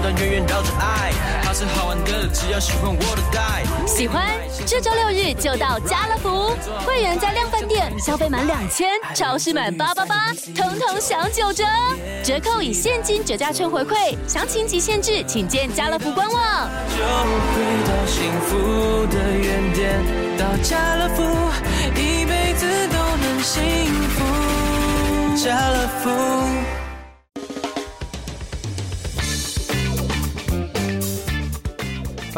短短圆圆绕着爱，它是好玩的，只要喜欢我的带。喜欢，这周六日就到家乐福，会员在量贩店消费满两千，超市满八八八，统统享九折，折扣以现金折价券回馈，详情及限制，请见家乐福官网。就回到幸福的原点，到家乐福，一辈子都能幸福。家乐福。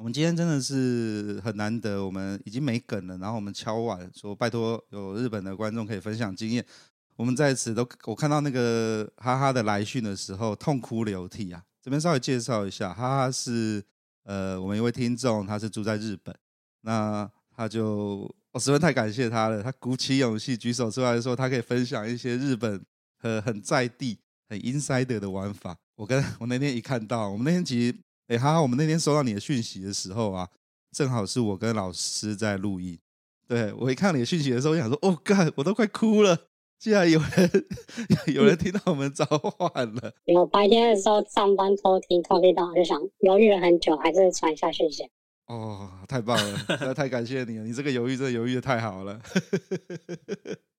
我们今天真的是很难得，我们已经没梗了，然后我们敲碗说拜托有日本的观众可以分享经验。我们在此都我看到那个哈哈的来讯的时候痛哭流涕啊！这边稍微介绍一下，哈哈是呃我们一位听众，他是住在日本，那他就我十分太感谢他了，他鼓起勇气举手出来说他可以分享一些日本很很在地很 insider 的玩法。我跟我那天一看到，我们那天其实。哎，哈哈，我们那天收到你的讯息的时候啊，正好是我跟老师在录音。对，我一看你的讯息的时候，我想说，哦，干，我都快哭了。竟然有人 有人听到我们召唤了。我白天的时候上班偷听，偷听到我就想犹豫了很久，还是传一下讯息。哦，太棒了，太感谢你了，你这个犹豫，这个犹豫的太好了。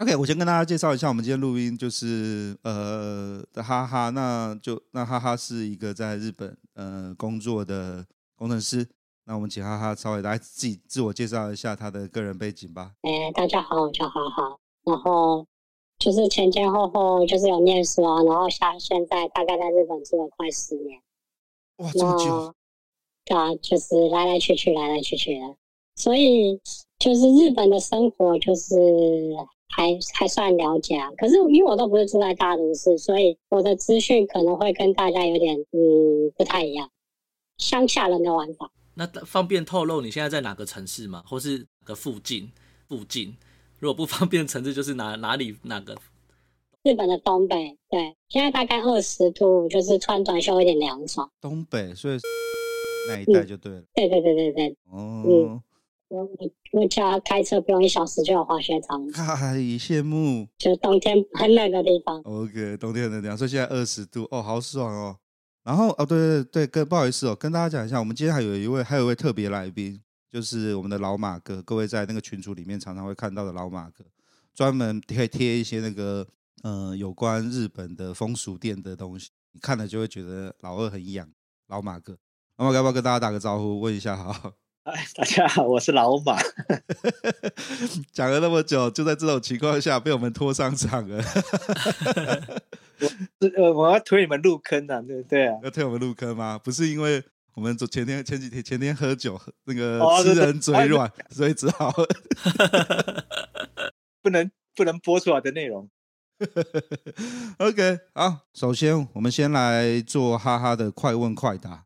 OK，我先跟大家介绍一下，我们今天录音就是呃的哈哈，那就那哈哈是一个在日本呃工作的工程师，那我们请哈哈稍微来自己自我介绍一下他的个人背景吧。哎，大家好，我叫哈哈，然后就是前前后后就是有念书啊，然后像现在大概在日本住了快十年。哇，这么久？对啊，就是来来去去，来来去去的，所以就是日本的生活就是。还还算了解啊，可是因为我都不是住在大都市，所以我的资讯可能会跟大家有点嗯不太一样。乡下人的玩法，那方便透露你现在在哪个城市吗？或是哪个附近？附近如果不方便城市，就是哪哪里哪个？日本的东北，对，现在大概二十度，就是穿短袖有点凉爽。东北，所以那一带就对了。嗯、对对对对对。哦。嗯我我家开车不用一小时就有滑雪场，太羡慕。就冬天很冷的地方。OK，冬天很冷，所以现在二十度哦，好爽哦。然后哦，对对对，跟不好意思哦，跟大家讲一下，我们今天还有一位还有一位特别来宾，就是我们的老马哥。各位在那个群组里面常常会看到的老马哥，专门可以贴一些那个呃有关日本的风俗店的东西，你看了就会觉得老二很痒。老马哥，老马哥要不要跟大家打个招呼，问一下好？哎，大家好，我是老马。讲了那么久，就在这种情况下被我们拖上场了。我呃，我要推你们入坑啊，对对啊，要推我们入坑吗？不是因为我们昨前天前几天前天喝酒，那个吃人嘴软，哦、所以只好不能不能播出来的内容。OK，好，首先我们先来做哈哈的快问快答。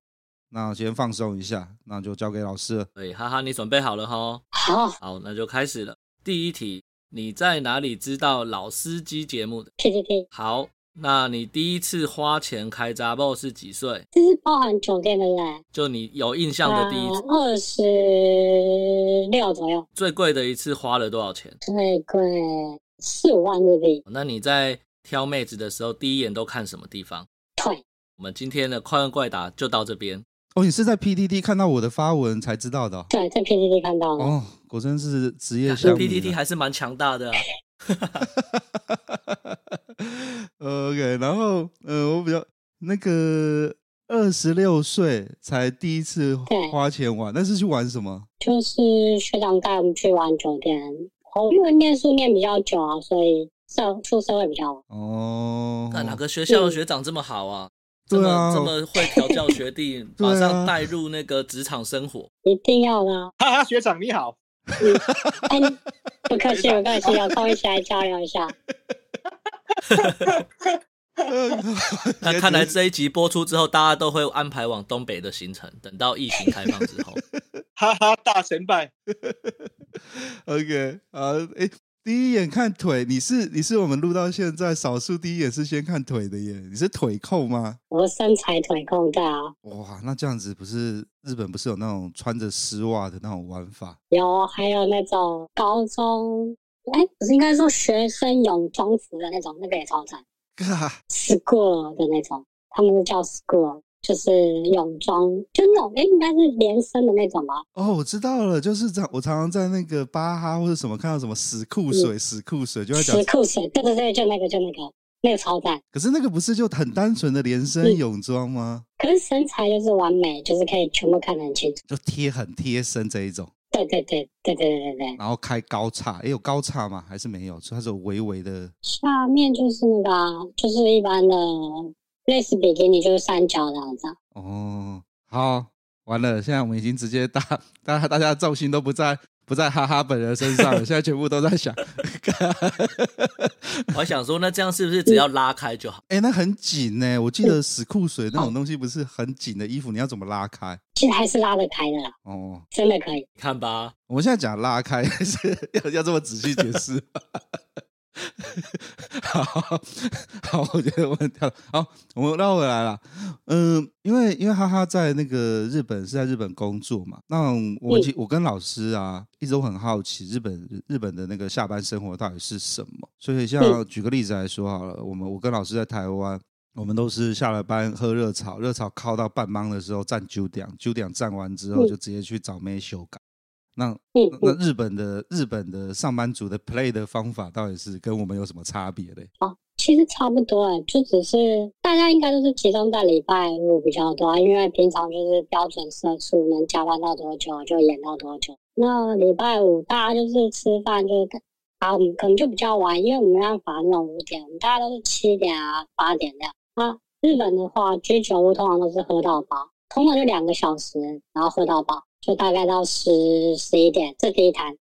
那我先放松一下，那就交给老师了。对，哈哈，你准备好了哈？好，好，那就开始了。第一题，你在哪里知道老司机节目的？PTT。好，那你第一次花钱开查某是几岁？这是包含酒店的，对不对？就你有印象的第一次，二十六左右。最贵的一次花了多少钱？最贵四五万日币。那你在挑妹子的时候，第一眼都看什么地方？腿。我们今天的快问快答就到这边。哦，你是在 PDD 看到我的发文才知道的？哦？对，在 PDD 看到的。哦，果真是职业项目。PTT 还是蛮强大的，啊。OK，然后，呃，我比较那个二十六岁才第一次花钱玩，那是去玩什么？就是学长带我们去玩酒店。我因为念书念比较久啊，所以社出社会比较晚。哦，那哪个学校的学长这么好啊？这么、啊、这么会调教学弟，马上 带入那个职场生活，一定要啦。哈哈，学长你好，嗯、不客气，不客气，有空一起来交流一下。那看来这一集播出之后，大家都会安排往东北的行程。等到疫情开放之后，哈哈，大神拜。OK 啊，哎，第一眼看腿，你是你是我们录到现在少数第一眼是先看腿的耶？你是腿控吗？我身材腿控的啊。哇，那这样子不是日本不是有那种穿着丝袜的那种玩法？有，还有那种高中，哎，不是应该说学生泳装服的那种，那个也超赞。school 的那种，他们是叫 school，就是泳装，就那种，哎，应该是连身的那种吧？哦，我知道了，就是这。我常常在那个巴哈或者什么看到什么死裤水、死裤水，就会讲死裤水，对对对，就那个，就那个，那个超赞。可是那个不是就很单纯的连身泳装吗？可是身材就是完美，就是可以全部看得很清楚，就贴很贴身这一种。对对对对对对对，然后开高叉，也有高叉吗？还是没有？它是有微微的。下面就是那个，就是一般的类似比基尼，就是三角这样子。哦，好，完了，现在我们已经直接大，大家大家的重心都不在。不在哈哈本人身上了，现在全部都在想。我还想说，那这样是不是 只要拉开就好？哎、欸，那很紧呢。我记得死裤水那种东西不是很紧的衣服，你要怎么拉开？其实还是拉得开的啦。哦，真的可以。看吧，我们现在讲拉开，是要要这么仔细解释。好好，我觉得问题了。好，我们绕回来了。嗯，因为因为哈哈在那个日本是在日本工作嘛，那我其我跟老师啊一直都很好奇日本日本的那个下班生活到底是什么。所以像举个例子来说好了，我们我跟老师在台湾，我们都是下了班喝热炒，热炒靠到半茫的时候站九点，九点站完之后就直接去找妹修改。那那日本的日本的上班族的 play 的方法到底是跟我们有什么差别嘞？哦，其实差不多哎，就只是大家应该都是集中在礼拜五比较多，因为平常就是标准社畜，能加班到多久就演到多久。那礼拜五大家就是吃饭，就是啊，我们可能就比较晚，因为我们没办法那种五点，我们大家都是七点啊八点这样。啊，日本的话居酒屋通常都是喝到饱，通常就两个小时，然后喝到饱。就大概到十十一点，这第一摊，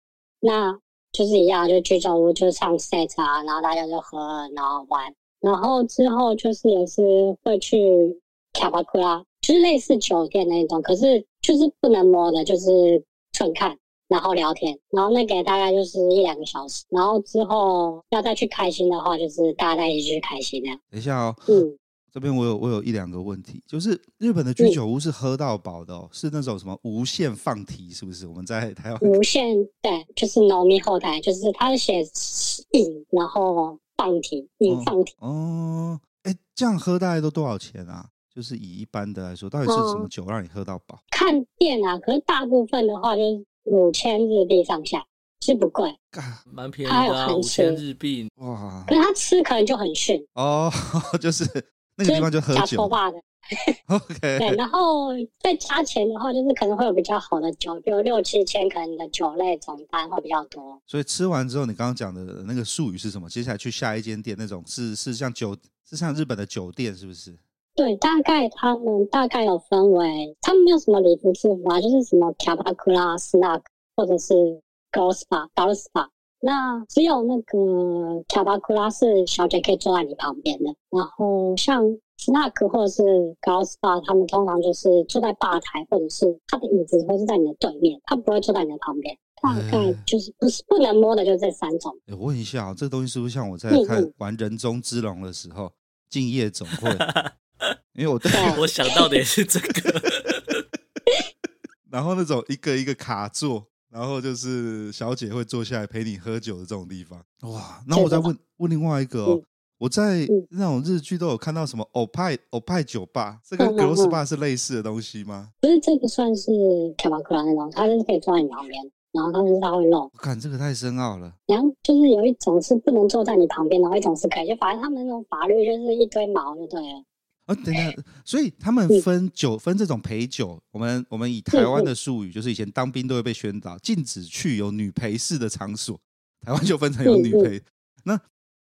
那就是一样，就居酒屋就上 set 啊，然后大家就喝，然后玩，然后之后就是也是会去卡巴库拉，就是类似酒店那种，可是就是不能摸的，就是纯看，然后聊天，然后那个大概就是一两个小时，然后之后要再去开心的话，就是大家一起去开心的。等一下哦，嗯。这边我有我有一两个问题，就是日本的居酒屋是喝到饱的哦，是那种什么无限放题，是不是？我们在台湾无限对，就是饮み放题，就是他是写饮，然后放题，饮放题。哦，哎，这样喝大概都多少钱啊？就是以一般的来说，到底是什么酒让你喝到饱？看店啊，可是大部分的话就是五千日币上下，是不贵，蛮便宜的啊，五千日币哇！可是他吃可能就很逊哦，就是。那个地方就喝酒吧的，OK。对，然后再加钱的话，就是可能会有比较好的酒，比如六七千，可能你的酒类总单会比较多。所以吃完之后，你刚刚讲的那个术语是什么？接下来去下一间店，那种是是像酒，是像日本的酒店，是不是？对，大概他们大概有分为，他们没有什么礼服制服啊，就是什么キャバクラ、スナック，或者是 girls bar、girls bar。 那只有那个キャバクラ是小姐可以坐在你旁边的，然后像スナック或者是 girls bar，他们通常就是坐在吧台，或者是他的椅子会是在你的对面，他不会坐在你的旁边。大概就是不是不能摸的，就这三种。我问一下啊，这个东西是不是像我在看玩人中之龙的时候，竞业总会？因为我对我想到的也是这个，然后那种一个一个卡座。 然后就是小姐会坐下来陪你喝酒的这种地方，哇！那我再问问另外一个哦，我在那种日剧都有看到什么欧派欧派酒吧，这跟 girls bar 是类似的东西吗？不是，这个算是キャバクラ那种，它就是可以坐在你旁边，然后它是它会漏。我看这个太深奥了。然后就是有一种是不能坐在你旁边，然后一种是可以，就反正他们那种法律就是一堆毛，就对了。 啊，等等，所以他们分酒分这种陪酒，我们我们以台湾的术语，就是以前当兵都会被宣导禁止去有女陪侍的场所，台湾就分成有女陪。那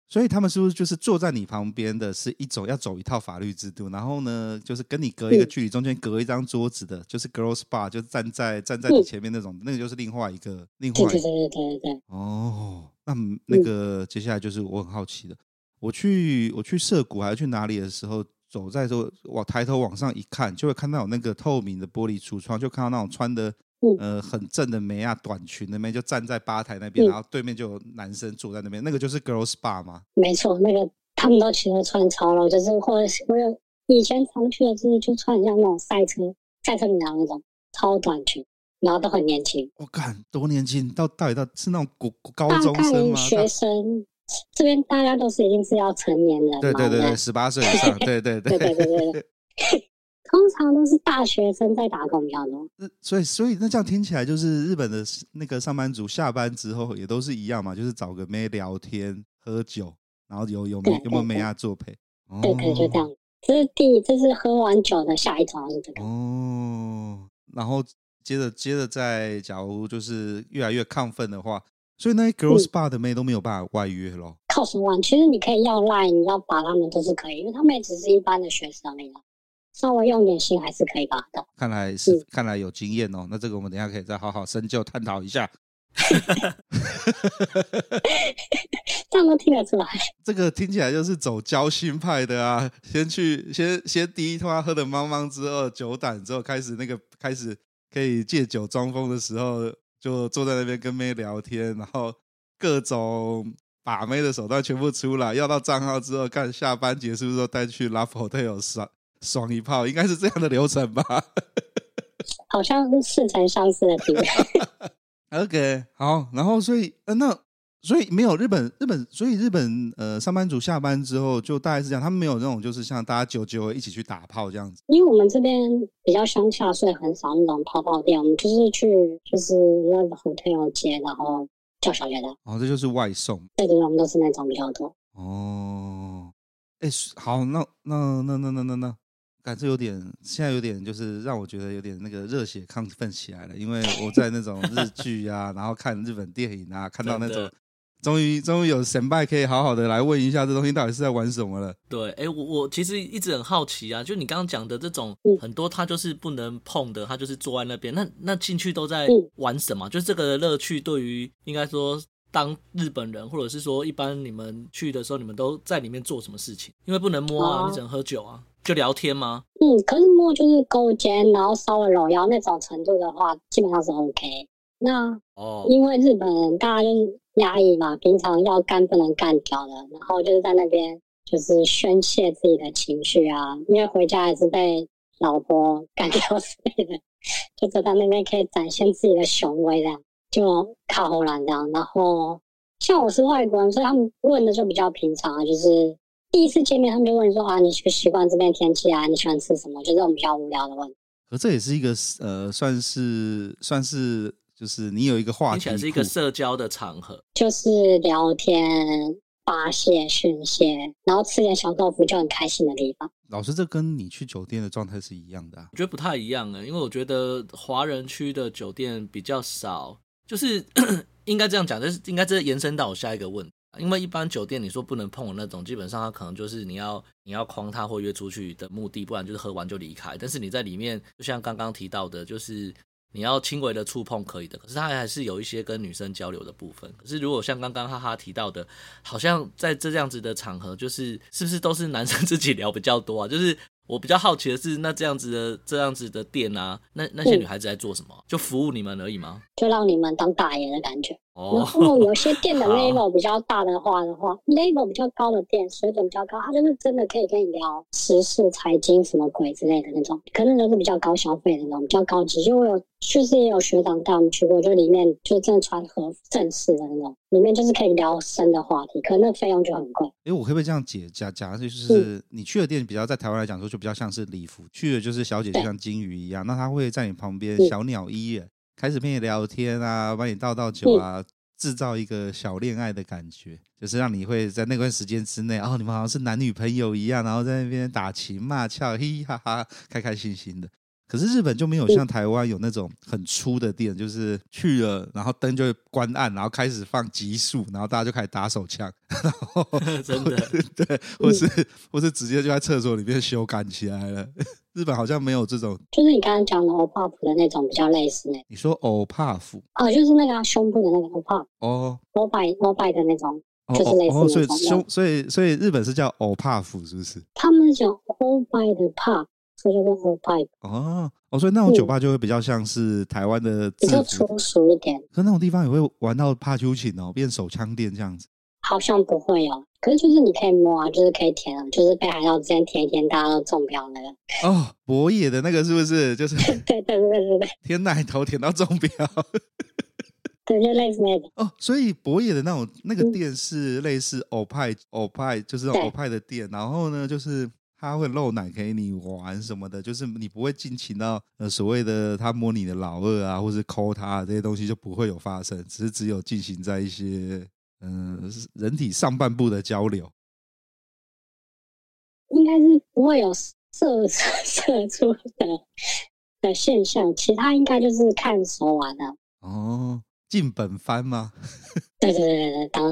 所以他们是不是就是坐在你旁边的是一种要走一套法律制度，然后呢，就是跟你隔一个距离，中间隔一张桌子的，就是 girls bar，就是站在站在你前面那种，那个就是另外一个另外一个。对对对对对。哦，那那个接下来就是我很好奇的。我去我去涩谷还是去哪里的时候，走在说往抬头往上一看，就会看到有那个透明的玻璃橱窗，就看到那种穿的、嗯、呃很正的美亚短裙那边就站在吧台那边，嗯、然后对面就有男生坐在那边，那个就是 girls bar 吗？没错，那个他们都其实穿超了，就是或者是我有以前常去的就是就穿像那种赛车赛车女郎那种超短裙。然后都很年轻，我看多年轻，到到底到是那种高高中生吗？学生这边大家都是已经是要成年人，对对对对，十八岁以上，对对对对对对对。通常都是大学生在打工比较多。所以所以那这样听起来，就是日本的那个上班族下班之后也都是一样嘛，就是找个妹聊天、喝酒，然后有有没有没有妹啊作陪？对对，就这样。这是第这是喝完酒的下一招是这个哦，然后。接着，接着再，假如就是越来越亢奋的话，所以那些 girls bar 的妹都没有办法外约咯。靠什么？其实你可以要 line，你要把他们都是可以，因为他们也只是一般的学生而已，稍微用点心还是可以把的。看来是，嗯、看来有经验哦。那这个我们等一下可以再好好深究探讨一下。这样都听得出来？这个听起来就是走交心派的啊！先去，先先第一通喝的茫茫之后，酒胆之后开始那个开始。可以借酒装疯的时候，就坐在那边跟妹聊天，然后各种把妹的手段全部出来，要到账号之后，看下班结束之后带去 Love Hotel 爽爽一炮，应该是这样的流程吧？好像是似曾相识的体验。OK，好，然后所以呃那。所以没有日本日本，所以日本呃上班族下班之后就大概是这样，他们没有那种就是像大家久久一起去打炮这样子。因为我们这边比较乡下，所以很少那种泡泡店，我们就是去就是那个 hotel 接，然后叫小姐的。哦，这就是外送。对对，我们都是那种比较多。哦，哎，好，那那那那那那那，感觉有点现在有点就是让我觉得有点那个热血亢奋起来了，因为我在那种日剧啊，然后看日本电影啊，看到那种。终于，终于有神拜可以好好的来问一下，这东西到底是在玩什么了？对，哎，我我其实一直很好奇啊，就你刚刚讲的这种很多，他就是不能碰的，他就是坐在那边，那那进去都在玩什么？就这个乐趣，对于应该说当日本人，或者是说一般你们去的时候，你们都在里面做什么事情？因为不能摸啊，你只能喝酒啊，就聊天吗？嗯，可是摸就是勾肩，然后稍微搂腰那种程度的话，基本上是 OK。那哦，因为日本人大家就是。压抑嘛，平常要干不能干掉的，然后就是在那边就是宣泄自己的情绪啊，因为回家还是被老婆干掉之类的，就在那边可以展现自己的雄威这样，就靠后栏这样。然后像我是外国人，所以他们问的就比较平常啊，就是第一次见面他们就问说啊，你习不习惯这边天气啊？你喜欢吃什么？就这种比较无聊的问题。可这也是一个呃，算是算是。就是你有一个话题，听起来是一个社交的场合，就是聊天、发泄、宣泄，然后吃点小豆腐就很开心的地方。老师，这跟你去酒店的状态是一样的啊？我觉得不太一样啊，因为我觉得华人区的酒店比较少，就是 应该这样讲，就是应该这延伸到我下一个问题，因为一般酒店你说不能碰的那种，基本上它可能就是你要你要框他或约出去的目的，不然就是喝完就离开。但是你在里面，就像刚刚提到的，就是。你要轻微的触碰可以的，可是他还是有一些跟女生交流的部分。可是如果像刚刚哈哈提到的，好像在这样子的场合，就是是不是都是男生自己聊比较多啊？就是。我比较好奇的是，那这样子的这样子的店啊，那那些女孩子在做什么？就服务你们而已吗？就让你们当大爷的感觉。哦。然后有些店的 level 比较大的话的话，level 比较高的店，水准比较高，他就是真的可以跟你聊时事、财经什么鬼之类的那种，可能都是比较高消费的那种，比较高级。就我有，确实也有学长带我们去过，就里面就真的穿和正式的那种。里面就是可以聊深的话题，可能那费用就很贵。哎，我可不可以这样解讲讲？就是你去的店比较在台湾来讲说，就比较像是礼服，去的就是小姐就像金鱼一样，那她会在你旁边小鸟依人，开始陪你聊天啊，帮你倒倒酒啊，制造一个小恋爱的感觉，就是让你会在那段时间之内，哦，你们好像是男女朋友一样，然后在那边打情骂俏，嘿嘿哈哈，开开心心的。可是日本就没有像台湾有那种很粗的店，就是去了，然后灯就会关暗，然后开始放急速，然后大家就开始打手枪，然后真的对，或是或是直接就在厕所里面修改起来了。日本好像没有这种，就是你刚刚讲的欧帕夫的那种比较类似那。你说欧帕夫？哦，就是那个胸部的那个欧帕。哦，欧拜欧拜的那种。就是类似哦，所以胸，所以所以日本是叫欧帕夫，是不是？他们讲 all by 的 pub，所以叫做 all by，哦哦，所以那种酒吧就会比较像是台湾的比较制服，粗俗一点，可那种地方也会玩到帕秋琴哦，变手枪店这样子。好像不会哦。可是就是你可以摸啊，就是可以舔啊，就是被海盗之前舔一舔，大家都中标那个。哦，博野的那个是不是？就是对 对对对对对，舔奶头舔到中标。对，就类似那种。哦，所以博野的那种那个店是类似欧派欧派，就是欧派的店。然后呢，就是他会露奶给你玩什么的，就是你不会尽情到呃所谓的他摸你的老二啊，或是抠他、啊、这些东西就不会有发生，只是只有进行在一些嗯、呃、人体上半部的交流。应该是不会有射射出的的现象，其他应该就是看熟玩的。哦，进本番吗？对对对对，当。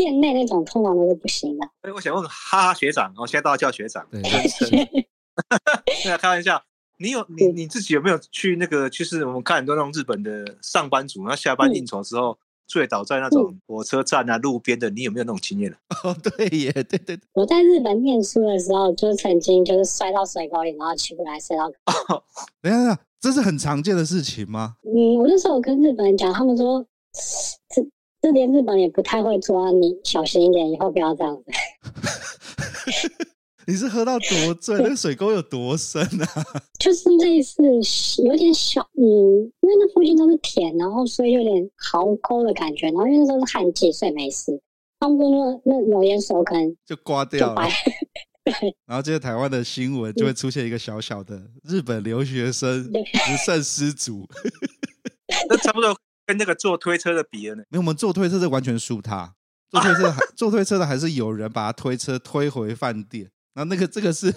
店内那种通常都是不行的。哎，我想问哈哈学长，我现在都要叫学长。对 对啊，开玩笑。你有你你自己有没有去那个？就是我们看很多那种日本的上班族，然后下班应酬之后。嗯醉倒在那种火车站啊、路边的，你有没有那种经验呢？哦，对耶，对对对。我在日本念书的时候，就曾经就是摔到水沟里，然后起不来，摔到。哦，等一下，这是很常见的事情吗？嗯，我那时候我跟日本人讲，他们说 这这边日本也不太会做啊，你小心一点，以后不要这样子。你是喝到多醉？那个水沟有多深啊？就是类似有点小，嗯，因为那附近都是田，然后所以有点壕沟的感觉。然后因为那时候是旱季，所以没事。他们说那那有点手可能就刮掉了。然后接着台湾的新闻就会出现一个小小的日本留学生不慎失足。那差不多跟那个坐推车的比了呢？没有，我们坐推车是完全输他。坐推车还坐推车的还是有人把他推车推回饭店。然后那个这个是，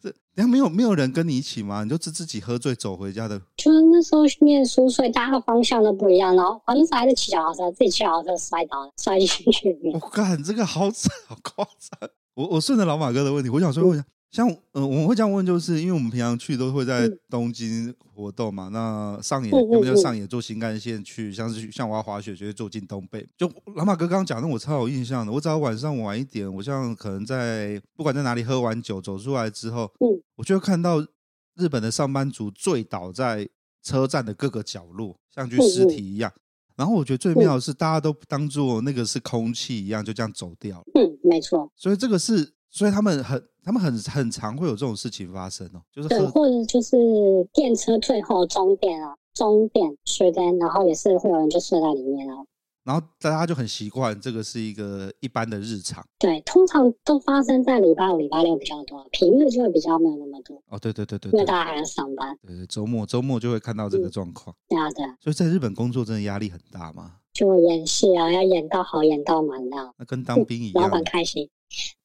这然后没有没有人跟你一起吗？你就自自己喝醉走回家的？就是那时候念书，所以大家的方向都不一样。然后反正还是骑脚踏车，自己骑脚踏车摔倒了，摔进去。我靠，这个好惨，好夸张！我我顺着老马哥的问题，我想说问一下。像嗯、呃，我们会这样问，就是因为我们平常去都会在东京活动嘛。嗯、那上野要不就上野坐新干线去，像是像我要滑雪，就会坐进东北。就老马哥刚刚讲的，我超有印象的。我只要晚上晚一点，我像可能在不管在哪里喝完酒走出来之后，嗯，我就会看到日本的上班族醉倒在车站的各个角落，像具尸体一样。然后我觉得最妙的是，大家都当做那个是空气一样，就这样走掉了。嗯，没错。所以这个是，所以他们很。他们很很常会有这种事情发生哦，就是对，或者就是电车最后终点啊，终点睡在，然后也是会有人就睡在里面啊。然后大家就很习惯，这个是一个一般的日常。对，通常都发生在礼拜五、礼拜六比较多，平日就会比较没有那么多。哦，对对对对，因为大家还要上班。对对，周末周末就会看到这个状况。对啊，对啊。所以在日本工作真的压力很大吗？就演戏啊，要演到好，演到满的。那跟当兵一样。老板开心。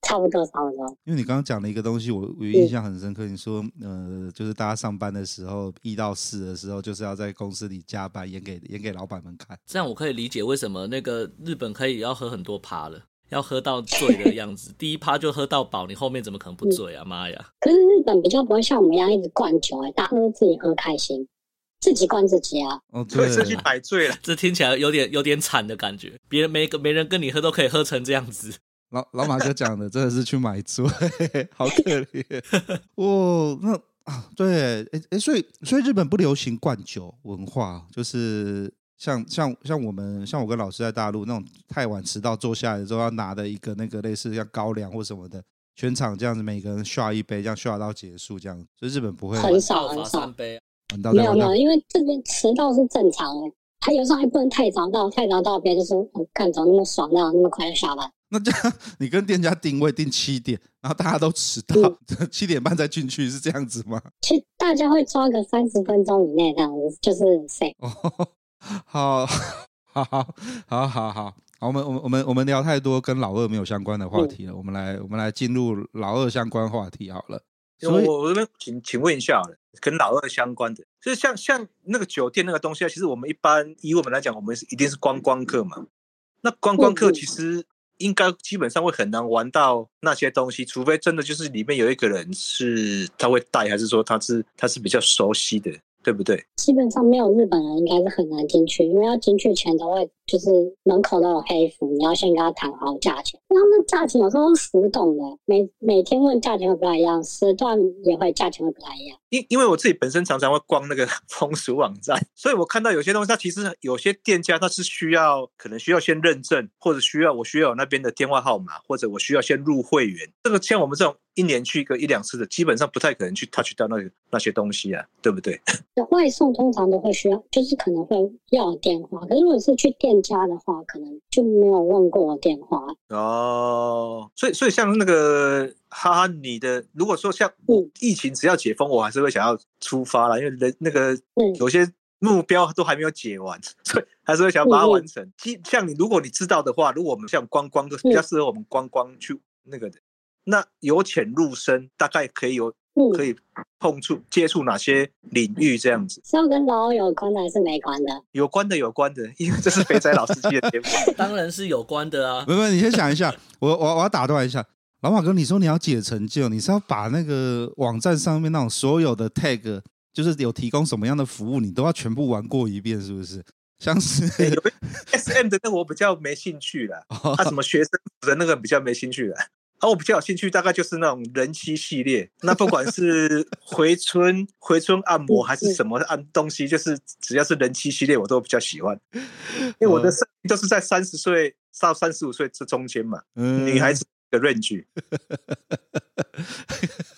差不多，差不多。因为你刚刚讲了一个东西，我我印象很深刻。你说，呃，就是大家上班的时候，一到四的时候，就是要在公司里加班，演给演给老板们看。这样我可以理解为什么那个日本可以要喝很多趴了，要喝到醉的样子。第一趴就喝到饱，你后面怎么可能不醉啊？妈呀！可是日本比较不会像我们一样一直灌酒，哎，大家都自己喝开心，自己灌自己啊。哦，对，自己摆醉了，这听起来有点有点惨的感觉。别人没个没人跟你喝，都可以喝成这样子。老老马哥讲的真的是去买醉，好可怜哦。那啊，对，哎哎，所以所以日本不流行灌酒文化，就是像像像我们像我跟老师在大陆那种太晚迟到坐下来的时候要拿的一个那个类似像高粱或什么的，全场这样子每个人刷一杯，这样刷到结束这样，所以日本不会很少很少杯，没有没有，因为这边迟到是正常的，他有时候还不能太早到，太早到别人就说干怎么那么爽，那样那么快就下班。那这样，你跟店家定位定七点，然后大家都迟到，嗯、七点半再进去，是这样子吗？其实大家会抓个三十分钟以内这样子，就是谁？哦，好，好，好，好，好，好，我们，我们，我们，我们聊太多跟老二没有相关的话题了，嗯、我们来，我们来进入老二相关话题好了。所以，我我这边请请问一下，跟老二相关的，就是像像那个酒店那个东西啊，其实我们一般以我们来讲，我们是一定是观光客嘛。那观光客其实。应该基本上会很难玩到那些东西，除非真的就是里面有一个人是他会带，还是说他是他是比较熟悉的，对不对？基本上没有日本人应该是很难进去，因为要进去前都会就是门口都有黑服，你要先跟他谈好价钱。他们价钱有时候是浮动的，每每天问价钱会不太一样，时段也会价钱会不太一样。因因为我自己本身常常会逛那个 风俗网站，所以我看到有些东西，它其实有些店家它是需要可能需要先认证，或者需要我需要有那边的电话号码，或者我需要先入会员。这个像我们这种一年去一个一两次的，基本上不太可能去 touch 到那个那些东西啊，对不 对？外送通常都会需要，就是可能会要电话，可是如果是去店家的话，可能就没有问过电话。哦，所以所以像那个。哈哈，你的如果说像疫情只要解封，我还是会想要出发了，因为人那个有些目标都还没有解完，所以还是会想要把它完成。像你，如果你知道的话，如果我们像观光，都比较适合我们观光去那个的，那由浅入深，大概可以有可以碰触接触哪些领域这样子？是要跟老有关的还是没关的？有关的，有关的，因为这是肥仔老司机的节目，当然是有关的啊。没有，你先想一下，我我我要打断一下。老马哥，你说你要解成就，你是要把那个网站上面那种所有的 tag，就是有提供什么样的服务，你都要全部玩过一遍，是不是？像是 SM 的那个我比较没兴趣了，他什么学生的那个比较没兴趣了，而我比较有兴趣，大概就是那种人妻系列，那不管是回春回春按摩还是什么按东西，就是只要是人妻系列，我都比较喜欢，因为我的设定都是在三十岁到三十五岁这中间嘛，女孩子。的 range，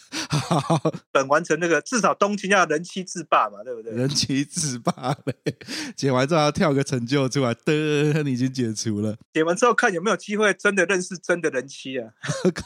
等完成那个至少东京要人妻自霸嘛，对不对？人妻自霸嘞，解完之后要跳个成就出来，的你已经解除了。解完之后看有没有机会真的认识真的人妻啊？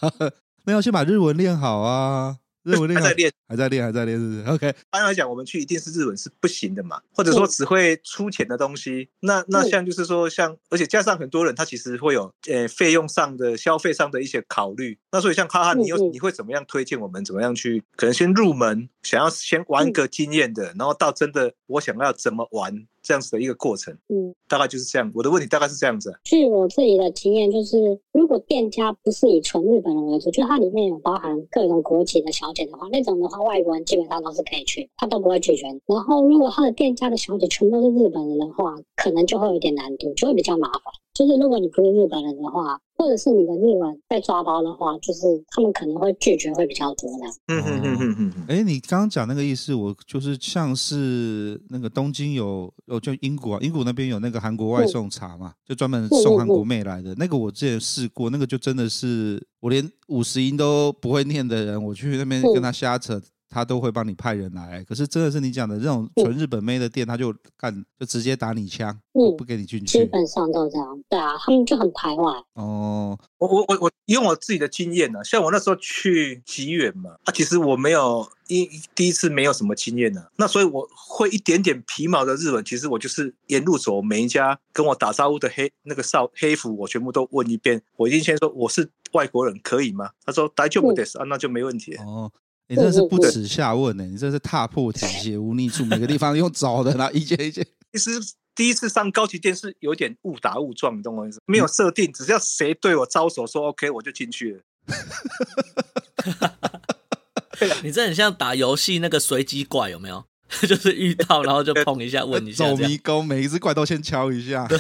没有，先把日文练好啊。日文练还在练，还在练，还在练，是不是？OK。当然来讲，我们去一定是日文是不行的嘛，或者说只会出钱的东西。那那像就是说像，而且加上很多人他其实会有呃费用上的消费上的一些考虑。那所以像哈哈，你有你会怎么样推荐我们怎么样去？可能先入门，想要先玩个经验的，然后到真的我想要怎么玩。这样子的一个过程，嗯，大概就是这样。我的问题大概是这样子。据我自己的经验，就是如果店家不是以纯日本人为主，就它里面有包含各种国籍的小姐的话，那种的话，外国人基本上都是可以去，他都不会拒绝。然后，如果他的店家的小姐全都是日本人的话，可能就会有点难度，就会比较麻烦。就是如果你不是日本人的话，或者是你的日文被抓包的话，就是他们可能会拒绝会比较多的。嗯嗯嗯嗯嗯。哎，你刚刚讲那个意思，我就是像是那个东京有，哦，就英国啊，英国那边有那个韩国外送茶嘛，就专门送韩国妹来的。那个我之前试过，那个就真的是我连五十音都不会念的人，我去那边跟他瞎扯。他都会帮你派人来，可是真的是你讲的这种纯日本妹的店，他就干就直接打你枪，嗯，不给你进去。基本上都这样，对啊，他们就很排外。哦，我我我我用我自己的经验呢、啊，像我那时候去吉远嘛，啊，其实我没有一第一次没有什么经验呢、啊，那所以我会一点点皮毛的日文，其实我就是沿路走，每一家跟我打招呼的黑那个少黑服，我全部都问一遍。我已经先说我是外国人，可以吗？他说大丈夫です啊，那就没问题。哦。你这是不耻下问呢、欸？你这是踏破铁鞋无觅处，每个地方用找的啦，一件一件。其实第一次上高级店是有点误打误撞，你懂我意思？没有设定，只要谁对我招手说 OK，我就进去了。你这很像打游戏那个随机怪，有没有？就是遇到然后就碰一下，问一下。走迷宫，每一只怪都先敲一下。对，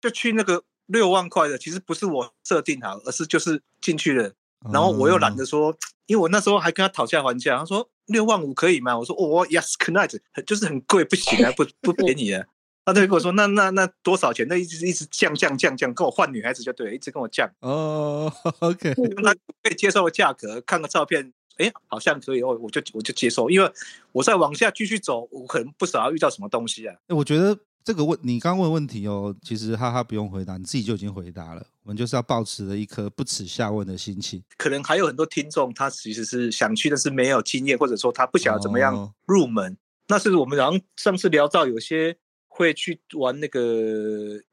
就去那个六万块的，其实不是我设定好，而是就是进去了，然后我又懒得说。因为我那时候还跟他讨价还价，他说六万五可以吗？我说哦，yes cannot，就是很贵，不行啊，不 不便宜啊。他就跟我说那那那多少钱？那一直一直降降降降，跟我换女孩子就对了，一直跟我降。哦，OK，那可以接受的价格，看个照片，哎，好像可以哦，我就我就接受，因为我再往下继续走，我可能不少要遇到什么东西啊。我觉得。这个问你刚刚问的问题哦，其实哈哈不用回答，你自己就已经回答了。我们就是要保持了一颗不耻下问的心情。可能还有很多听众，他其实是想去，但是没有经验，或者说他不晓得怎么样入门。哦、那是我们好像上次聊到，有些会去玩那个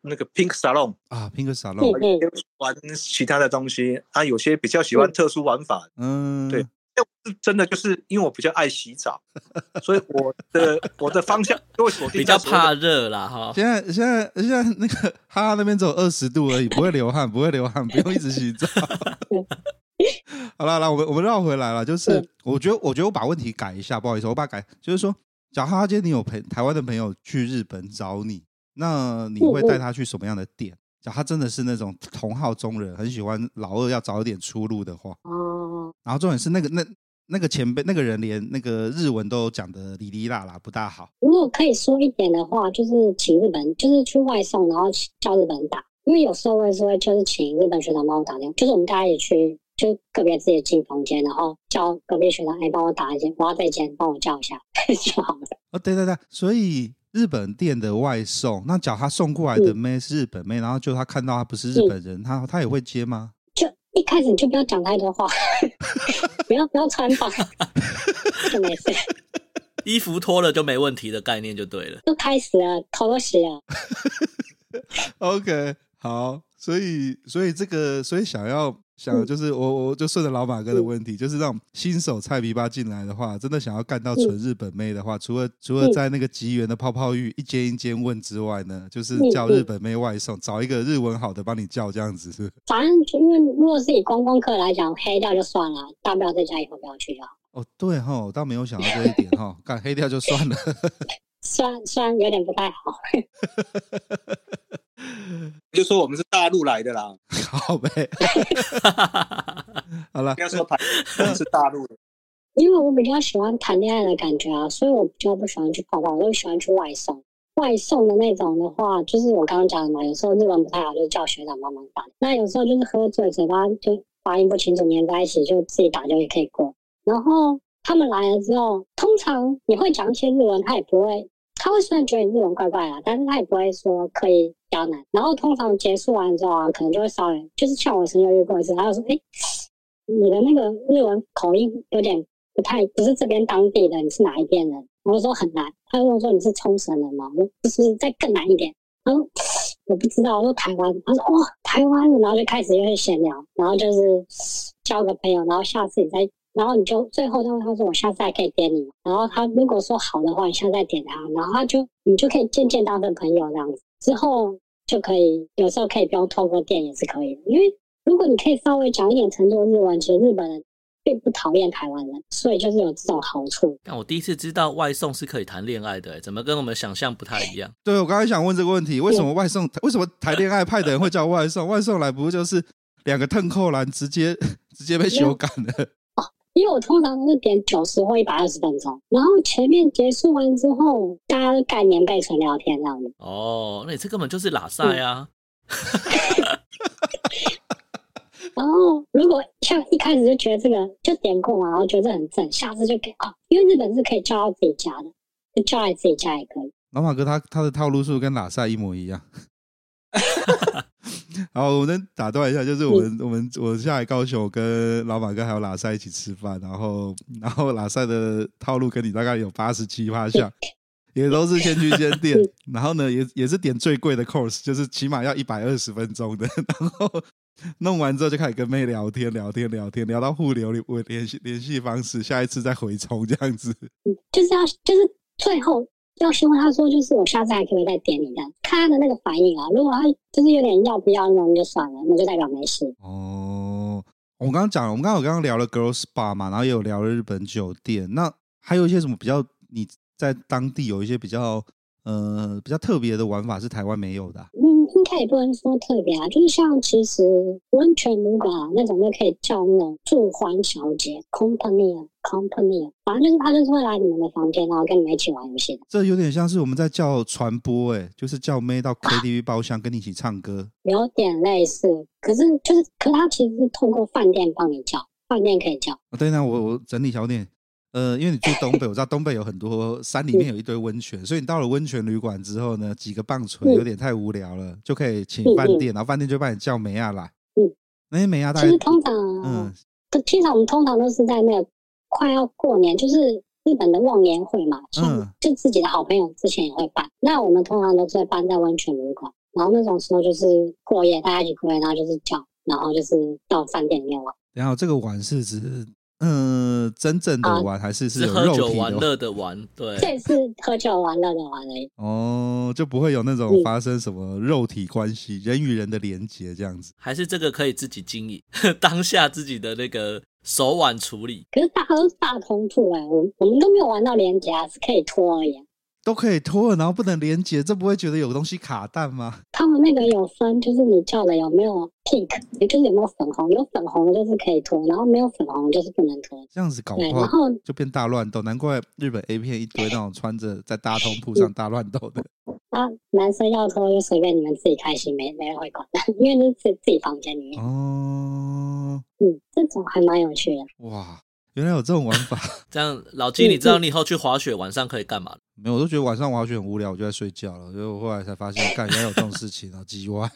那个 Pink Salon 啊，Pink Salon，玩其他的东西啊，有些比较喜欢特殊玩法，嗯，对。是真的，就是因为我比较爱洗澡，所以我的我的方向就会锁定。比较怕热啦哈。现在现在现在那个哈哈那边只有二十度而已，不会流汗，不会流汗，不用一直洗澡。好了，来我们我们绕回来了，就是我觉得我觉得我把问题改一下，不好意思，我把它改，就是说，假如哈哈今天你有朋台湾的朋友去日本找你，那你会带他去什么样的店？假如他真的是那种同好中人，很喜欢老二要找一点出路的话，哦，然后重点是那个那那个前辈那个人连那个日文都讲的哩哩啦啦不大好。如果可以说一点的话，就是请日本，就是去外送，然后叫日本人打。因为有时候我也是会就是请日本学长帮我打电话，就是我们大家也去，就个别自己进房间，然后叫隔壁学长哎帮我打一间，我要这间帮我叫一下 就好了。哦，对对对，所以日本店的外送，那假如他送过来的妹是日本妹，嗯、然后就他看到他不是日本人，嗯、他他也会接吗？就 一开始你就不要讲太多话，不要不要穿帮，就没事。衣服脱了就没问题的概念就对了。就开始了，头都洗了。OK。好，所以所以这个，所以想要想就是我我就顺着老马哥的问题，就是让新手菜皮吧进来的话，真的想要干到纯日本妹的话，除了除了在那个吉原的泡泡浴一间一间问之外呢，就是叫日本妹外送，找一个日文好的帮你叫这样子是。反正因为如果是以观光客来讲，黑掉就算了，大不了在家以后不要去了。哦，对哈，我倒没有想到这一点哈，干黑掉就算了。虽然虽然有点不太好。就说我们是大陆来的啦，好呗，好了，不要说台是大陆的，因为我比较喜欢谈恋爱的感觉啊，所以我比较不喜欢去泡泡，我就喜欢去外送。外送的那种的话，就是我刚刚讲的嘛，有时候日文不太好，就叫学长帮忙打。那有时候就是喝醉，嘴巴就发音不清楚，黏在一起，就自己打就也可以过。然后他们来了之后，通常你会讲一些日文，他也不会。他会虽然觉得你日文怪怪的，但是他也不会说刻意比较难。然后通常结束完之后啊，可能就会稍微就是像我曾经遇过一次，他就说：“哎，你的那个日文口音有点不太，不是这边当地的，你是哪一边人？”我就说很难。他就问说：“你是冲绳人吗？”我说：“不是，再更难一点。”他说：“我不知道。”我说：“台湾。”他说：“哇，台湾。”然后就开始有点闲聊，然后就是交个朋友，然后下次你再。然后你就最后他他说我下次还可以点你，然后他如果说好的话，你下次再点他，然后他就你就可以渐渐当成朋友这样子，之后就可以有时候可以不用透过电也是可以的，因为如果你可以稍微讲一点程度的日文，其实日本人并不讨厌台湾人，所以就是有这种好处。但我第一次知道外送是可以谈恋爱的，怎么跟我们想象不太一样？对，我刚才想问这个问题，为什么外送 为什么谈恋爱派的人会叫外送？外送来不就是两个腾扣篮直接 直接被修改了？因为我通常都是点九十或一百二十分钟，然后前面结束完之后，大家都盖棉被纯聊天这样子。哦，那你这根本就是拉赛啊！然后如果像一开始就觉得这个就点过嘛，然后觉得很正，下次就给啊，因为日本是可以叫到自己家的，就叫来自己家也可以。老马哥他他的套路是不是跟拉赛一模一样。好，我们打断一下，就是我们、嗯、我们我下来高雄，跟老马哥还有拉塞一起吃饭，然后然后拉塞的套路跟你大概有八十七趴像，也都是先去先点，然后呢也也是点最贵的 course，就是起码要一百二十分钟的，然后弄完之后就开始跟妹聊天聊天聊天，聊到互留联联系联系方式，下一次再回冲这样子，就是要就是最后。要希望他说，就是我下次还可以再点你这样，看他的那个反应啊。如果他就是有点要不要那种，就算了，那就代表没事。哦，我刚刚讲了，我们刚刚刚刚聊了 girls Bar 嘛，然后也有聊了日本酒店，那还有一些什么比较？你在当地有一些比较呃比较特别的玩法是台湾没有的啊？嗯，应该也不能说特别啊，就是像其实温泉旅馆啊那种，就可以叫那种助欢小姐 company 啊。company，反正就是他就是会来你们的房间，然后跟你们一起玩游戏。这有点像是我们在叫传播，哎，就是叫妹到 KTV 包厢跟你一起唱歌，有点类似。可是就是，可是他其实是透过饭店帮你叫，饭店可以叫。哦，对，那我我整理小点，呃，因为你住东北，我知道东北有很多山里面有一堆温泉，所以你到了温泉旅馆之后呢，几个棒槌有点太无聊了，就可以请饭店，然后饭店就帮你叫梅亚来。嗯，那些妹啊，大概其实通常，嗯，通常我们通常都是在那个。快要过年，就是日本的忘年会嘛，像就自己的好朋友之前也会办。嗯、那我们通常都是会办在温泉旅馆，然后那种时候就是过夜，大家一起过夜，然后就是叫，然后就是到饭店里面玩。然后这个玩是指，嗯、呃，真正的玩、啊、还是是，有肉体是喝酒玩乐的玩？对，这是喝酒玩乐的玩而已。哦，就不会有那种发生什么肉体关系、嗯、人与人的连结这样子。还是这个可以自己经营 当下自己的那个。手腕处理，可是大家都是大通铺哎，我我们都没有玩到连结，是可以拖而已。都可以拖，然后不能连接，这不会觉得有东西卡蛋吗？他们那个有分，就是你叫的有没有 pink，也就是有没有粉红，有粉红的就是可以拖，然后没有粉红就是不能拖。这样子搞不好，然后就变大乱斗。难怪日本 A 片一堆 那种穿着在大通铺上大乱斗的。啊，男生要拖就随便你们自己开心，没没人会管，因为那是自自己房间里面。哦，嗯，这种还蛮有趣的。哇。原来有这种玩法，这样老金，你知道你以后去滑雪晚上可以干嘛？没有，我都觉得晚上滑雪很无聊，我就在睡觉了。所以我后来才发现，干原来有这种事情啊，叽歪。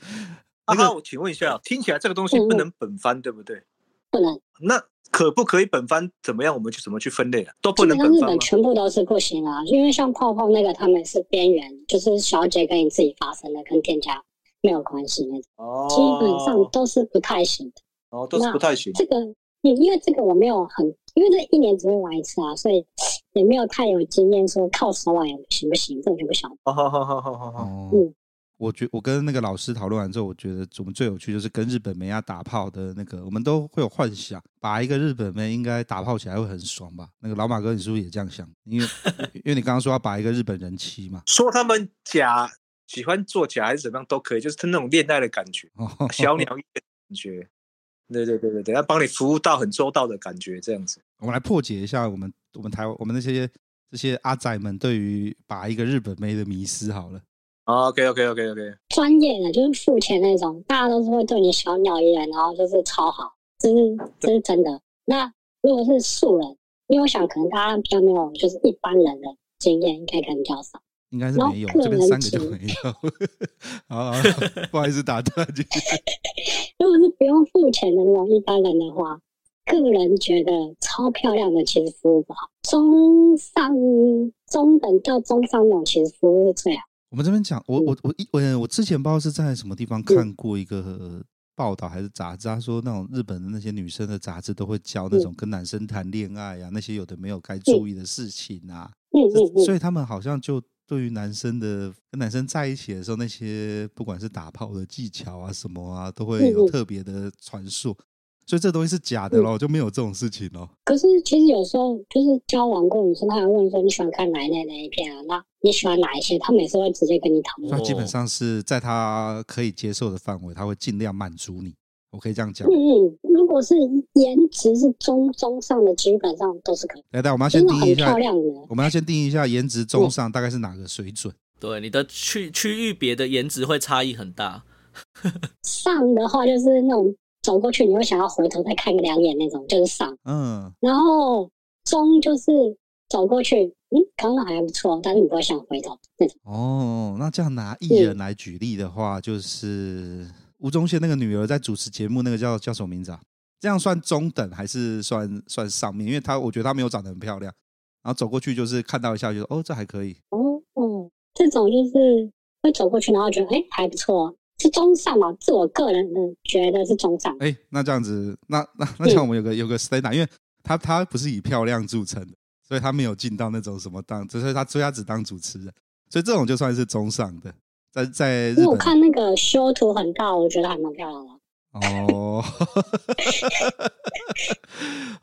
那个，我请问一下，听起来这个东西不能本番，对不对？不能。那可不可以本番？怎么样？我们去怎么去分类啊？都不能本番。日本全部都是不行啊，因为像泡泡那个，他们是边缘，就是小姐跟你自己发生的，跟店家没有关系那种。哦。基本上都是不太行的。哦，都是不太行。这个。因因为这个我没有很，因为这一年只会玩一次啊，所以也没有太有经验说靠手腕行不行，这我就不晓得。好好好好好好好。嗯，我觉我跟那个老师讨论完之后，我觉得我们最有趣就是跟日本妹啊打炮的那个，我们都会有幻想，把一个日本妹应该打炮起来会很爽吧？那个老马哥，你是不是也这样想？因为 因为你刚刚说要把一个日本人妻嘛，说他们假喜欢做假还是怎么样都可以，就是他那种恋爱的感觉，小鸟依人的感觉。对对对对对，要帮你服务到很周到的感觉，这样子。我们来破解一下我们我们台湾我们那些这些阿仔们对于把一个日本妹的迷失好了。OK OK OK OK。专业的就是付钱那种，大家都是会对你小鸟依人，然后就是超好，这是这是真的。那如果是素人，因为我想可能大家比较没有就是一般人的经验，应该可能比较少。应该是没有，这边三个就没有。好，好，不好意思打断。如果是不用付钱的那种一般人的话，个人觉得超漂亮的其实服务不好，中上中等到中上那种其实服务是最好。我们这边讲，我我我一我我之前不知道是在什么地方看过一个报道还是杂志，他说那种日本的那些女生的杂志都会教那种跟男生谈恋爱啊，那些有的没有该注意的事情啊，嗯嗯嗯，所以他们好像就。对于男生的跟男生在一起的时候，那些不管是打炮的技巧啊什么啊，都会有特别的传述，所以这东西是假的咯，就没有这种事情咯。可是其实有时候就是交往过女生，她还问说你喜欢看哪一类哪一片啊？那你喜欢哪一些？她每次会直接跟你讨论。那基本上是在她可以接受的范围，她会尽量满足你。我可以这样讲。嗯嗯，如果是颜值是中中上的，基本上都是可以。来，来，我们要先定义一下，漂亮的。我们要先定义一下颜值中上大概是哪个水准？对，你的区区域别的颜值会差异很大。上的话就是那种走过去你会想要回头再看个两眼那种，就是上。嗯。然后中就是走过去，嗯，刚刚还不错，但是你不会想回头那种。哦，那这样拿艺人来举例的话，就是。吴宗宪那个女儿在主持节目，那个叫叫什么名字啊？这样算中等还是算算上面？因为她我觉得她没有长得很漂亮，然后走过去就是看到一下，就说哦，这还可以。哦哦，这种就是会走过去，然后觉得哎还不错，是中上嘛？自我个人的觉得是中上。哎，那这样子，那那那像我们有个有个 standard，因为她她不是以漂亮著称的，所以她没有进到那种什么当，只是她所以她只当主持人，所以这种就算是中上的。在在因为，我看那个修图很大，我觉得还蛮漂亮的。哦，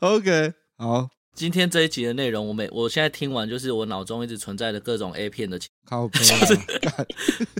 OK，好，今天这一集的内容，我每我现在听完，就是我脑中一直存在的各种 A 片的情，靠北，就是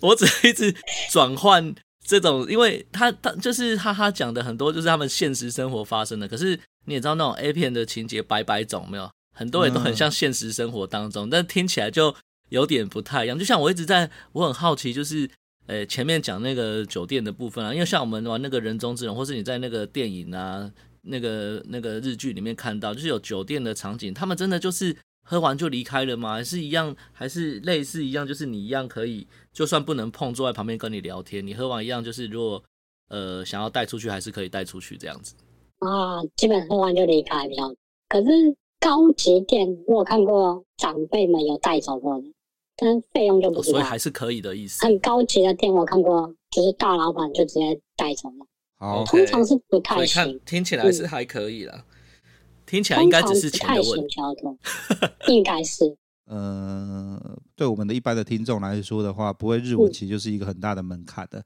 我只一直转换这种，因为他他就是哈哈讲的很多，就是他们现实生活发生的。可是你也知道，那种 A 片的情节百百种，没有很多也都很像现实生活当中，嗯、但听起来就。有点不太一样，就像我一直在，我很好奇，就是，呃，前面讲那个酒店的部分啊，因为像我们玩那个人中之龙，或是你在那个电影啊，那个那个日剧里面看到，就是有酒店的场景，他们真的就是喝完就离开了吗？还是一样，还是类似一样，就是你一样可以，就算不能碰，坐在旁边跟你聊天，你喝完一样，就是如果呃想要带出去，还是可以带出去这样子。啊，基本喝完就离开比较，可是高级店我有看过长辈们有带走过的。但费用就不是，所以还是可以的意思。很高级的店我看过，就是大老板就直接带走了。好，通常是不太行。听起来是还可以了，嗯、听起来应该只是钱的问题。应该是。呃，对我们的一般的听众来说的话，不会日文其实就是一个很大的门槛的。嗯、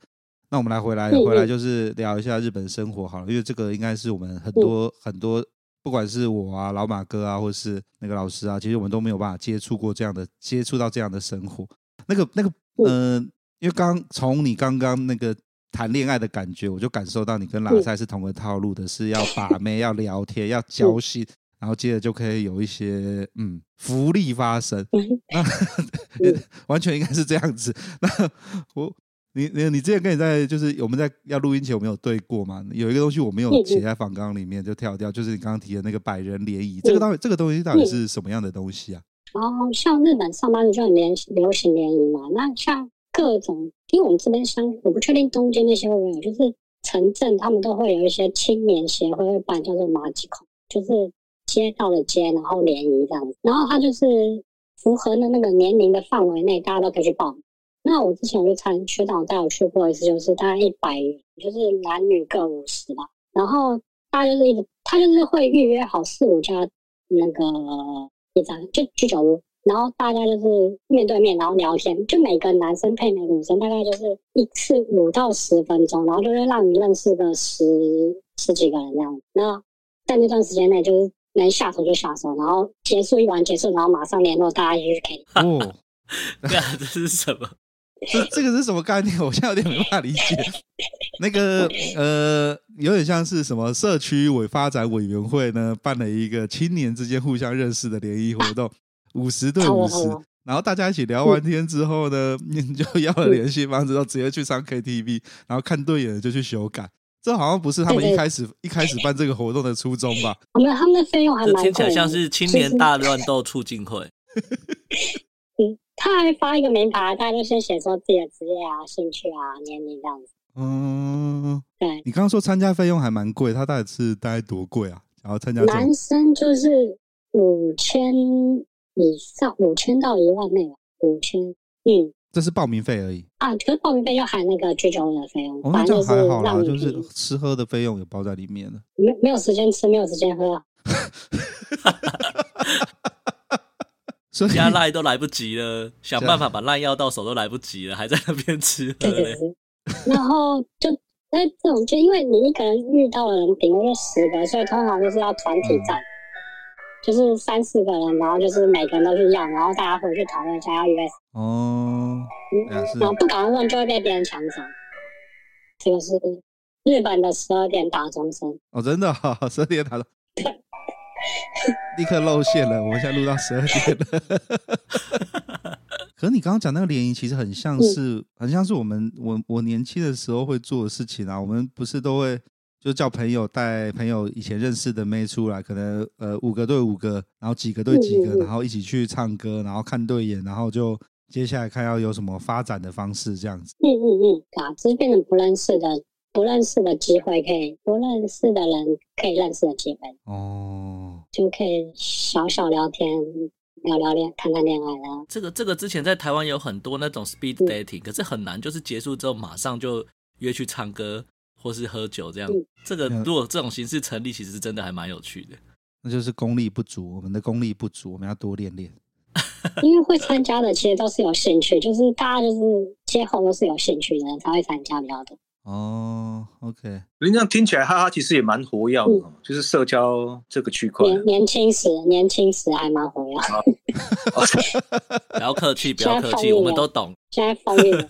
那我们来回来回来就是聊一下日本生活好了，因为这个应该是我们很多、嗯、很多不管是我啊、老马哥啊，或是那个老师啊，其实我们都没有办法接触过这样的，接触到这样的生活。那个那个，嗯、呃，因为刚从你刚刚那个谈恋爱的感觉，我就感受到你跟拉塞是同个套路的，是要 把妹、要聊天、要交心。然后接着就可以有一些嗯福利发生，那 完全应该是这样子。那我你你你之前跟你在就是我们在要录音前我们有对过嘛？有一个东西我没有写在访纲里面就跳掉，就是你刚刚提的那个百人联谊，这个到底这个东西到底是什么样的东西啊？哦，像日本上班族就很联流行联谊嘛。那像各种，因为我们这边相我不确定东京那些会不会有，就是城镇他们都会有一些青年协会会办叫做马吉口，就是。街道的街，然后联谊这样子，然后他就是符合的那个年龄的范围内，大家都可以去报。那我之前就参学长带我去过一次，就是大概一百，就是男女各五十吧。然后大家就是一直，他就是会预约好四五家那个一张就居酒屋，然后大家就是面对面，然后聊天，就每个男生配每个女生，大概就是一次五到十分钟，然后就会让你认识个十十几个人这样。那在那段时间内，就是。能下手就下手，然后结束一晚结束，然后马上联络大家一起去 K。哦，对啊，这是什么？这 这个是什么概念？我现在有点没办法理解。那个呃，有点像是什么社区委发展委员会呢，办了一个青年之间互相认识的联谊活动，五十对五十，然后大家一起聊完天之后呢，你就要了联系方式，然后直接去上 KTV，然后看对眼就去修改。这好像不是他们一开始对对对，一开始办这个活动的初衷吧？没有，他们的费用还蛮贵。听起来像是青年大乱斗促进会。嗯，他还发一个名牌，大家就先写说自己的职业啊、兴趣啊、年龄这样子。嗯，对。你刚刚说参加费用还蛮贵，他大概是大概多贵啊？然后参加男生就是五千以上，五千到一万内吧，五千，嗯。这是报名费而已啊，可是报名费要含那个居酒屋的费用。哦，那这样还好啦，就是吃喝的费用也包在里面了。没没有时间吃，没有时间喝，所以加赖都来不及了，想办法把赖要到手都来不及了，还在那边吃。对对对。然后就那这种，就因为你一个人遇到的人顶多就十个，所以通常就是要团体战。嗯就是三四个人，然后就是每个人都去要，然后大家回去讨论一下要约谁。哦，嗯，然后不赶快问就会被别人抢走。这个是日本的十二点打钟声。哦，真的，哦，十二点打钟。对。立刻露馅了，我们现在录到十二点了。可是你刚刚讲那个联谊，其实很像是，嗯，很像是我们我我年轻的时候会做的事情啊。我们不是都会。就叫朋友带朋友以前认识的妹出来，可能呃五个对五个，然后几个对几个，然后一起去唱歌，然后看对眼，然后就接下来看要有什么发展的方式这样子。嗯嗯嗯，啊，只是变成不认识的不认识的机会，可以不认识的人可以认识的机会。哦，就可以小小聊天，聊聊恋，谈谈恋爱了。这个这个之前在台湾有很多那种 speed dating，嗯，可是很难，就是结束之后马上就约去唱歌。或是喝酒这样，嗯、这个如果这种形式成立，其实是真的还蛮有趣的。那就是功力不足，我们的功力不足，我们要多练练。因为会参加的其实都是有兴趣，就是大家就是接后都是有兴趣的人才会参加比较多。哦，OK，人家听起来哈哈，其实也蛮活跃的，嗯，就是社交这个区块。年年轻时，年轻时还蛮活跃。不要客气，不要客气，我们都懂。现在封印了，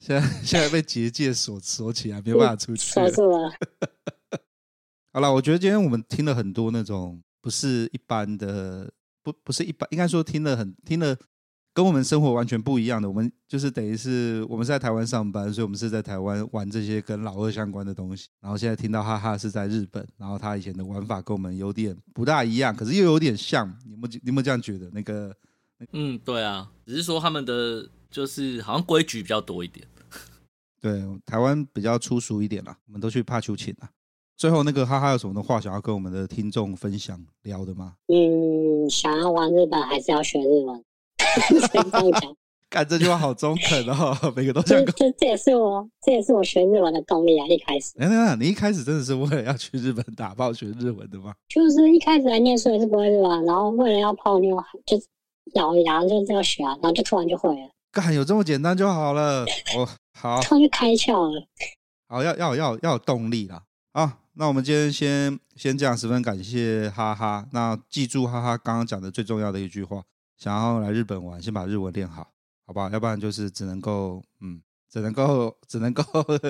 现在 现在被结界锁锁起来，没办法出去。锁住了。好了，我觉得今天我们听了很多那种不是一般的，不不是一般，应该说听了很听了。跟我们生活完全不一样的，我们就是等于是我们是在台湾上班，所以我们是在台湾玩这些跟老二相关的东西。然后现在听到哈哈是在日本，然后他以前的玩法跟我们有点不大一样，可是又有点像。你有没有你有没有这样觉得？那个，嗯，对啊，只是说他们的就是好像规矩比较多一点。对，台湾比较粗俗一点啦，我们都去怕求情啊。最后那个哈哈有什么的话想要跟我们的听众分享聊的吗？嗯，想要玩日本还是要学日文？这样讲，干这句话好中肯哦，每个都这样。这这也是我，这也是我学日文的动力啊！一开始，哎，那你一开始真的是为了要去日本打炮学日文的吗？就是一开始来念书也是不会日文，然后为了要泡妞，就咬牙就这样学啊，然后就突然就会了。干有这么简单就好了，哦，好，突然就开窍了。好，要要要要有动力啦。啊！那我们今天先先这样，十分感谢哈哈。那记住哈哈刚刚讲的最重要的一句话：想要来日本玩，先把日文练好，好不好？要不然就是只能够嗯，只能够 只能够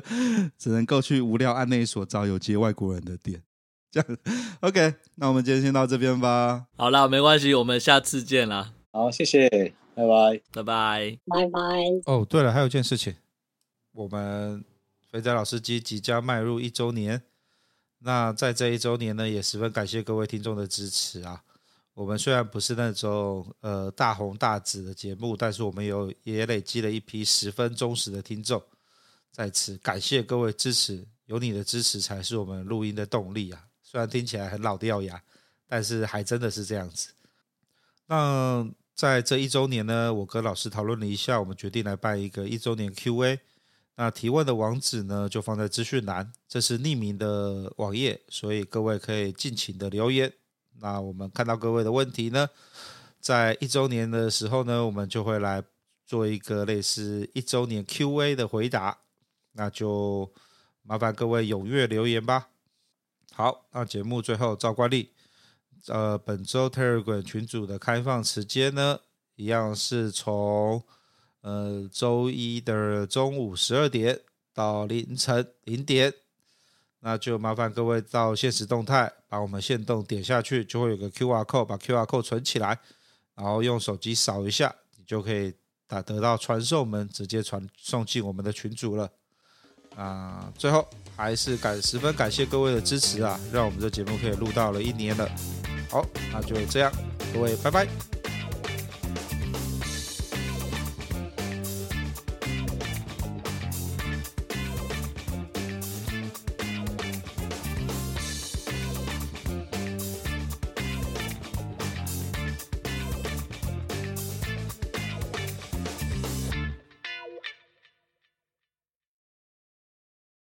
只能够去无聊案内所找有接外国人的店。这样 OK，那我们今天先到这边吧。好啦，没关系，我们下次见啦。好，谢谢，拜拜，拜拜，拜拜。哦，对了，还有一件事情，我们肥仔老司机即将迈入一周年。那在这一周年呢，也十分感谢各位听众的支持啊。我们虽然不是那种呃大红大紫的节目，但是我们有也累积了一批十分忠实的听众，在此感谢各位支持，有你的支持才是我们录音的动力啊。虽然听起来很老掉牙，但是还真的是这样子。那在这一周年呢，我跟老师讨论了一下，我们决定来办一个一周年 Q&A。那提问的网址呢，就放在资讯栏，这是匿名的网页，所以各位可以尽情的留言。那我们看到各位的问题呢，在一周年的时候呢，我们就会来做一个类似一周年 Q&A 的回答。那就麻烦各位踊跃留言吧。好，那节目最后照惯例，呃，本周 Telegram 群组的开放时间呢，一样是从呃周一的中午十二点到凌晨零点，那就麻烦各位到现实动态把我们限动点下去，就会有个 QR code，把 QR code 存起来，然后用手机扫一下，你就可以打得到传送门，直接传送进我们的群组了。啊，最后还是感十分感谢各位的支持啊，让我们这节目可以录到了一年了。好，那就这样，各位拜拜。